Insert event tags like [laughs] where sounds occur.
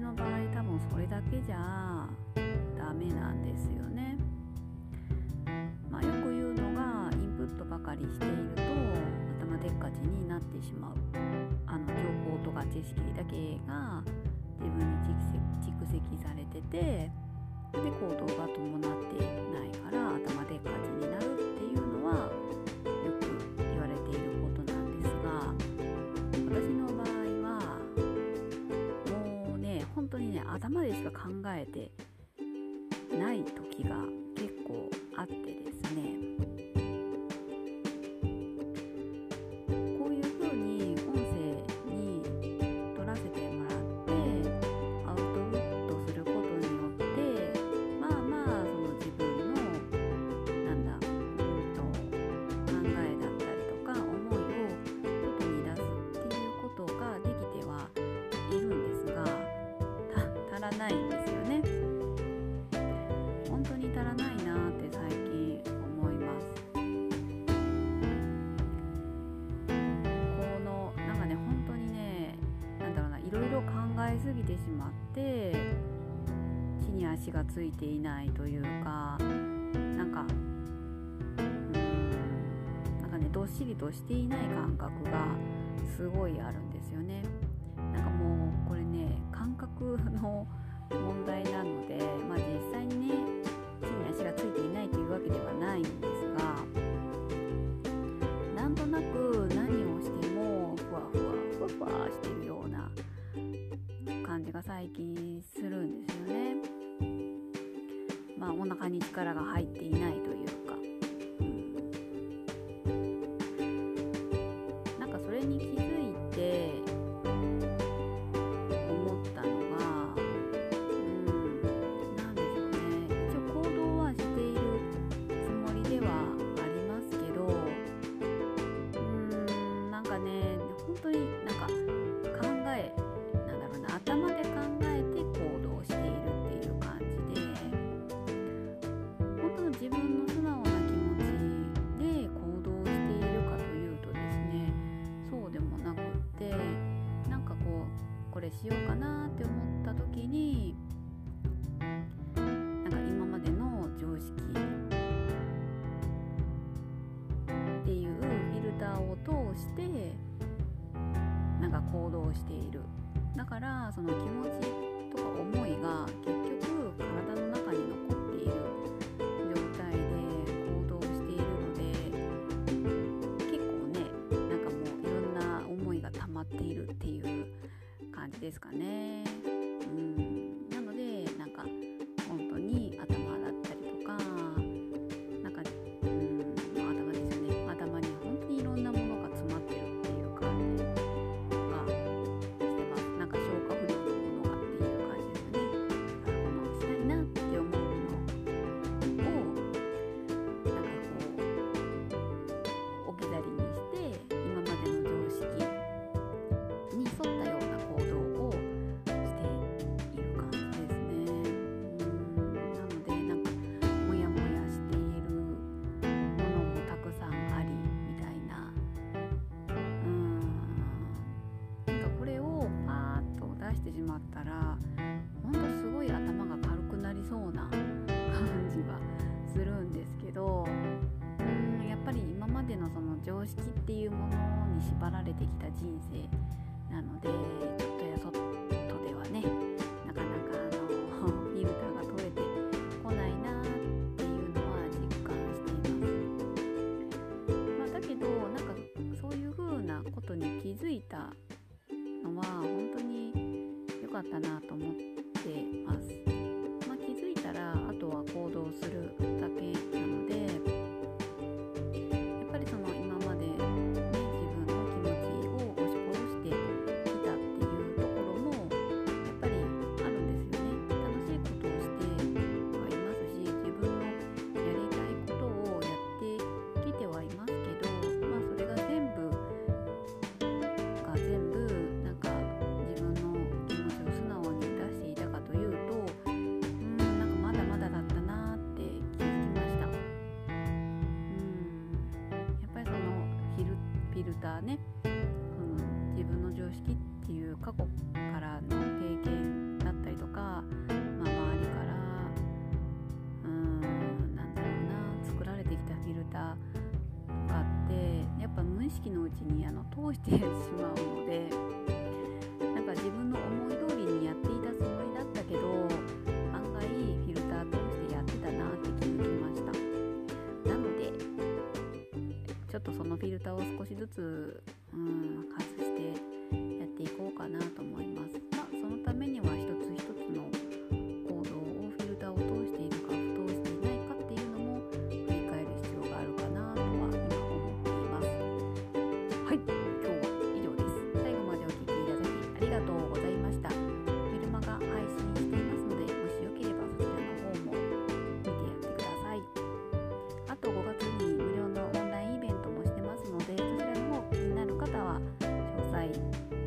の場合多分それだけじゃダメなんですよね。まあ、よく言うのがインプットばかりしていると頭でっかちになってしまうあの情報とか知識だけが自分に蓄積されててで行動が伴ってないから頭でっかちになるっていうのは考えてない時がらないんですよね。本当に足らないなって最近思いますこのなんかね本当にねなんだろうないろいろ考えすぎてしまって地に足がついていないというかなんかうんなんかねどっしりとしていない感覚がすごいあるんですよねなんかもうこれね感覚の問題なので、まあ、実際にね地に足がついていないというわけではないんですがなんとなく何をしてもふわふわふわふわしてるような感じが最近するんですよね。まあお腹に力が入っていないという行動している。だからその気持ちとか思いが結局体の中に残っている状態で行動しているので結構ねなんかもういろんな思いが溜まっているっていう感じですかね。うん。に縛られてきた人生なのでちょっとやそっとではねなかなかあの [laughs] フィルターが取れてこないなっていうのは実感しています。まあ、だけどなんかそういう風なことに気づいたのは本当に良かったなと思ってルターね、うん、自分の常識っていう過去からの経験だったりとか、まあ、周りからうんなんだろうな作られてきたフィルターとかってやっぱ無意識のうちにあの通してしまうのでなんか自分の思いっとそのフィルターを少しずつ、うん、外してやっていこうかなと思います、まあ、そのためには一つ一つの行動をフィルターを通しているか不通していないかっていうのも振り返る必要があるかなとは今思っています。はい今日は以上です。最後までお聞きいただきありがとうございました。方は詳細